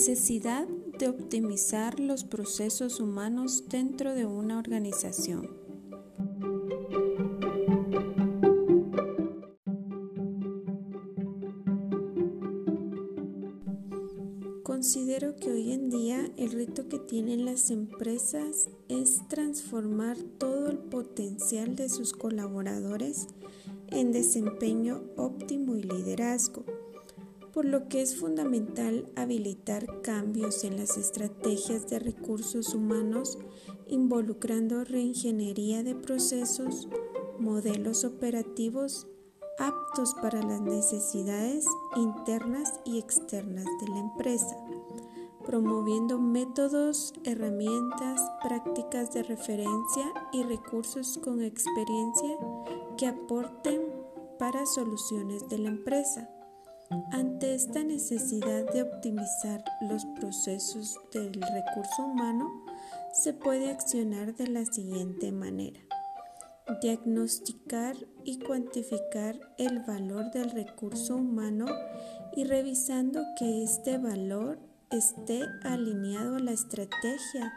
Necesidad de optimizar los procesos humanos dentro de una organización. Considero que hoy en día el reto que tienen las empresas es transformar todo el potencial de sus colaboradores en desempeño óptimo y liderazgo por lo que es fundamental habilitar cambios en las estrategias de recursos humanos involucrando reingeniería de procesos, modelos operativos aptos para las necesidades internas y externas de la empresa, promoviendo métodos, herramientas, prácticas de referencia y recursos con experiencia que aporten para soluciones de la empresa ante esta necesidad de optimizar los procesos del recurso humano, se puede accionar de la siguiente manera. Diagnosticar y cuantificar el valor del recurso humano y revisando que este valor esté alineado a la estrategia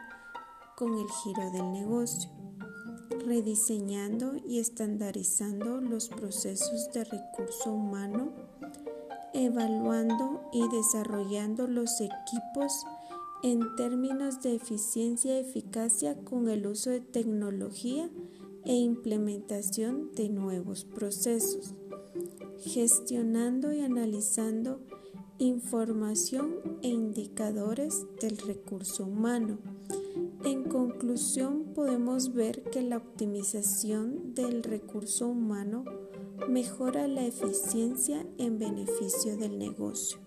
con el giro del negocio, rediseñando y estandarizando los procesos de recurso humano evaluando y desarrollando los equipos en términos de eficiencia y eficacia con el uso de tecnología e implementación de nuevos procesos, gestionando y analizando información e indicadores del recurso humano. En conclusión, podemos ver que la optimización del recurso humano mejora la eficiencia en beneficio del negocio.